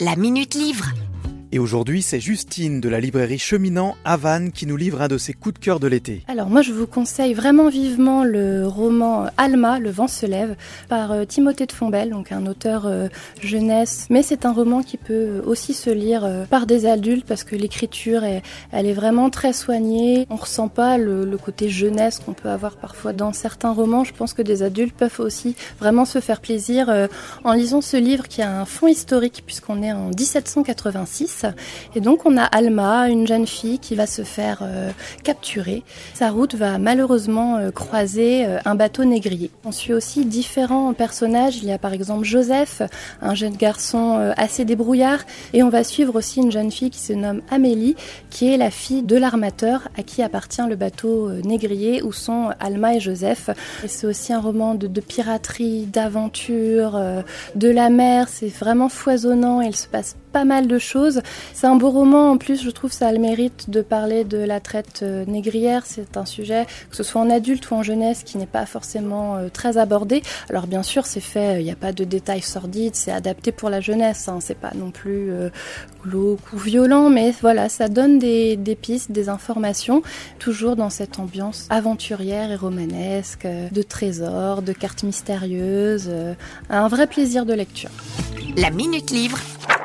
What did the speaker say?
La Minute Livre. Et aujourd'hui, c'est Justine de la librairie Cheminant à Vannes qui nous livre un de ses coups de cœur de l'été. Alors moi je vous conseille vraiment vivement le roman Alma, Le vent se lève, par euh, Timothée de Fombelle, donc un auteur euh, jeunesse. Mais c'est un roman qui peut aussi se lire euh, par des adultes parce que l'écriture elle est vraiment très soignée. On ressent pas le, le côté jeunesse qu'on peut avoir parfois dans certains romans. Je pense que des adultes peuvent aussi vraiment se faire plaisir en lisant ce livre qui a un fond historique puisqu'on est en 1786 et donc on a Alma, une jeune fille qui va se faire euh, capturer. Sa route va malheureusement euh, croiser euh, un bateau négrier. On suit aussi différents personnages. Il y a par exemple Joseph, un jeune garçon assez débrouillard. Et on va suivre aussi une jeune fille qui se nomme Amélie, qui est la fille de l'armateur à qui appartient le bateau négrier où sont Alma et Joseph. C'est aussi un roman de, de piraterie, d'aventure, de la mer. C'est vraiment foisonnant. Il se passe pas mal de choses. C'est un beau roman, en plus je trouve ça a le mérite de parler de la traite euh, négrière. C'est un sujet, que ce soit en adulte ou en jeunesse, qui n'est pas forcément euh, très abordé. Alors bien sûr c'est fait, il n'y a pas de détails sordides, c'est adapté pour la jeunesse, hein. c'est pas non plus euh, glauque ou violent, mais voilà, ça donne des, des pistes, des informations, toujours dans cette ambiance aventurière et romanesque, de trésors, de cartes mystérieuses, un vrai plaisir de lecture. La Minute Livre